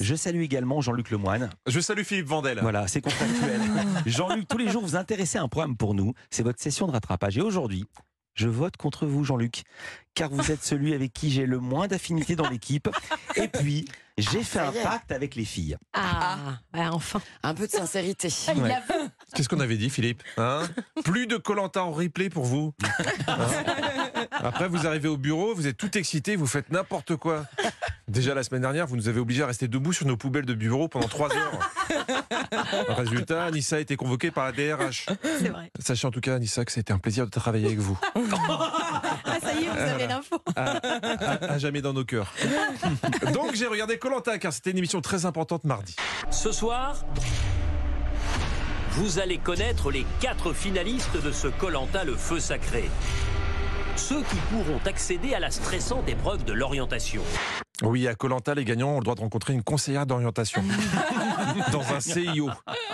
Je salue également Jean-Luc Lemoine. Je salue Philippe Vandel. Voilà, c'est contractuel. Jean-Luc, tous les jours, vous intéressez à un programme pour nous. C'est votre session de rattrapage. Et aujourd'hui, je vote contre vous, Jean-Luc, car vous êtes celui avec qui j'ai le moins d'affinité dans l'équipe. Et puis, j'ai fait un pacte avec les filles. Ah, ouais, enfin. Un peu de sincérité. Ouais. Qu'est-ce qu'on avait dit, Philippe Hein? Plus de Colanta en replay pour vous. Hein? Après, vous arrivez au bureau, vous êtes tout excité, vous faites n'importe quoi. Déjà la semaine dernière, vous nous avez obligés à rester debout sur nos poubelles de bureau pendant trois heures. Résultat, Anissa a été convoquée par la DRH. C'est vrai. Sachez en tout cas, Anissa, que c'était un plaisir de travailler avec vous. Ah, ça y est, vous avez l'info. À, à- à jamais dans nos cœurs. Donc j'ai regardé Colanta car c'était une émission très importante mardi. Ce soir, vous allez connaître les quatre finalistes de ce Colanta le feu sacré. Ceux qui pourront accéder à la stressante épreuve de l'orientation. Oui, à Colanta, les gagnants ont le droit de rencontrer une conseillère d'orientation dans un CIO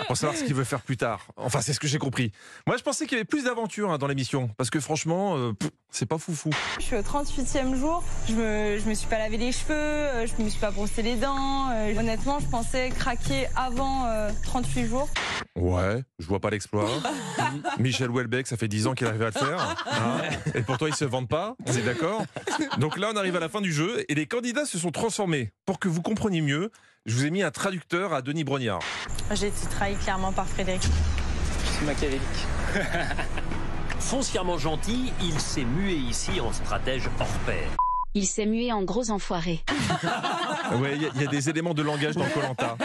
pour savoir ce qu'il veut faire plus tard. Enfin, c'est ce que j'ai compris. Moi, je pensais qu'il y avait plus d'aventures hein, dans l'émission parce que franchement, euh, c'est pas foufou. Je suis au 38e jour, je me, je me suis pas lavé les cheveux, euh, je me suis pas brossé les dents. euh, honnêtement, je pensais craquer avant euh, 38 jours. Ouais, je vois pas l'exploit. Michel Houellebecq, ça fait 10 ans qu'il arrive à le faire. hein. et pourtant, ils se vendent pas, on est d'accord Donc là, on arrive à la fin du jeu et les candidats se sont transformés. Pour que vous compreniez mieux, je vous ai mis un traducteur à Denis Brognard. J'ai été trahi clairement par Frédéric. Foncièrement gentil, il s'est mué ici en stratège hors pair. Il s'est mué en gros enfoiré. Ouais, il y, a- il y a des éléments de langage dans Colanta.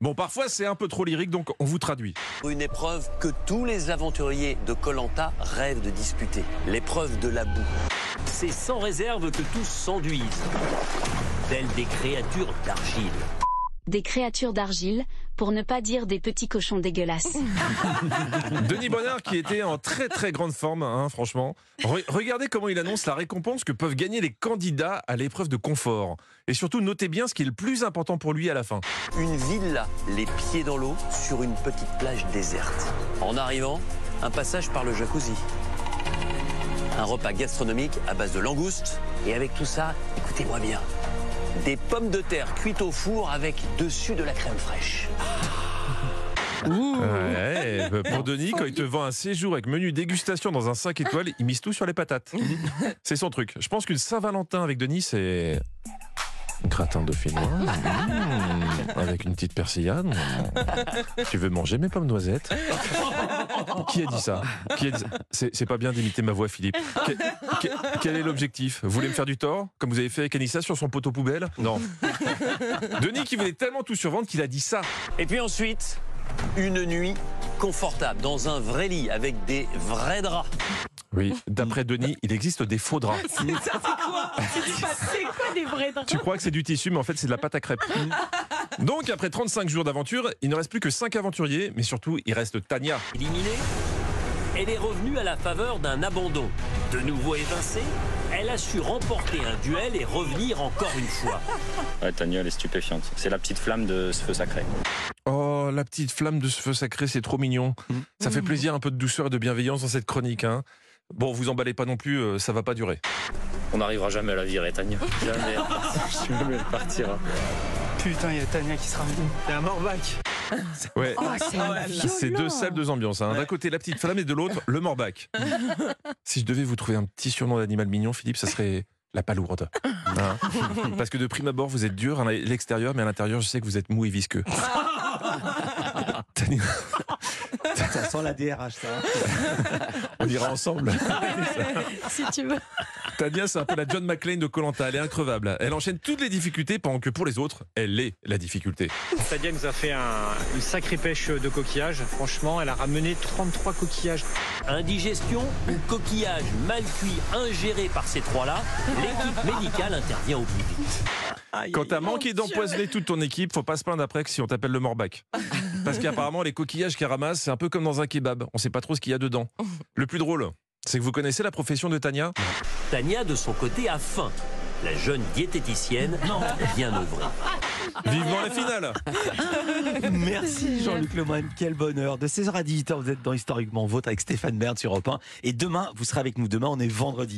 Bon, parfois, c'est un peu trop lyrique, donc on vous traduit. Une épreuve que tous les aventuriers de Colanta rêvent de disputer. L'épreuve de la boue. C'est sans réserve que tous s'enduisent. Telles des créatures d'argile. Des créatures d'argile, pour ne pas dire des petits cochons dégueulasses. Denis Bonnard qui était en très très grande forme, hein, franchement. Re- regardez comment il annonce la récompense que peuvent gagner les candidats à l'épreuve de confort. Et surtout, notez bien ce qui est le plus important pour lui à la fin. Une villa, les pieds dans l'eau, sur une petite plage déserte. En arrivant, un passage par le jacuzzi. Un repas gastronomique à base de langoustes. Et avec tout ça, écoutez-moi bien, des pommes de terre cuites au four avec dessus de la crème fraîche. Ouais, bah, pour Denis, quand il te vend un séjour avec menu dégustation dans un 5 étoiles, il mise tout sur les patates. C'est son truc. Je pense qu'une Saint-Valentin avec Denis, c'est. Gratin dauphinois, mmh, avec une petite persillade. Tu veux manger mes pommes noisettes Qui a dit ça C'est pas bien d'imiter ma voix, Philippe. Que- que- quel est l'objectif Vous voulez me faire du tort Comme vous avez fait avec Anissa sur son poteau poubelle Non. Denis qui voulait tellement tout survendre qu'il a dit ça. Et puis ensuite, une nuit confortable dans un vrai lit avec des vrais draps. Oui, d'après Denis, il existe des faux draps. C'est quoi des vrais draps Tu crois que c'est du tissu, mais en fait, c'est de la pâte à crêpes. Donc, après 35 jours d'aventure, il ne reste plus que 5 aventuriers, mais surtout, il reste Tania. Éliminée, elle est revenue à la faveur d'un abandon. De nouveau évincée, elle a su remporter un duel et revenir encore une fois. Ouais, Tania, elle est stupéfiante. C'est la petite flamme de ce feu sacré. Oh, la petite flamme de ce feu sacré, c'est trop mignon. Ça fait plaisir, un peu de douceur et de bienveillance dans cette chronique. Hein. Bon, vous emballez pas non plus, euh, ça va pas durer. On n'arrivera jamais à la virer, Tania. Jamais. jamais elle partira. Putain, il y a Tania qui sera venue. Il y a un Morbac. Ouais. Oh, C'est deux salles, deux ambiances. hein. D'un côté, la petite flamme et de l'autre, le morbac. si je devais vous trouver un petit surnom d'animal mignon, Philippe, ça serait la palourde. Hein Parce que de prime abord, vous êtes dur à l'extérieur, mais à l'intérieur, je sais que vous êtes mou et visqueux. Tania, Ça sent la DRH, ça. on ira ensemble. Si tu veux. Tania, c'est un peu la John McClane de Colanta. Elle est increvable. Elle enchaîne toutes les difficultés pendant que pour les autres, elle est la difficulté. Tania nous a fait un- une sacrée pêche de coquillages. Franchement, elle a ramené 33 coquillages. Indigestion ou coquillage mal cuit ingéré par ces trois-là, l'équipe médicale intervient au plus vite. Quand t'as manqué d'empoisonner toute ton équipe, faut pas se plaindre après que si on t'appelle le morbac. Parce qu'apparemment, les coquillages qu'elle ramasse, c'est un peu comme dans un kebab. On sait pas trop ce qu'il y a dedans. Le plus drôle, c'est que vous connaissez la profession de Tania? Tania, de son côté, a faim. La jeune diététicienne, bien œuvrée. Vivement la finale Merci Jean-Luc Lemoine, quel bonheur. De 16h à 18h, vous êtes dans Historiquement Vôtre avec Stéphane Bern sur Europe 1. Et demain, vous serez avec nous. Demain, on est vendredi.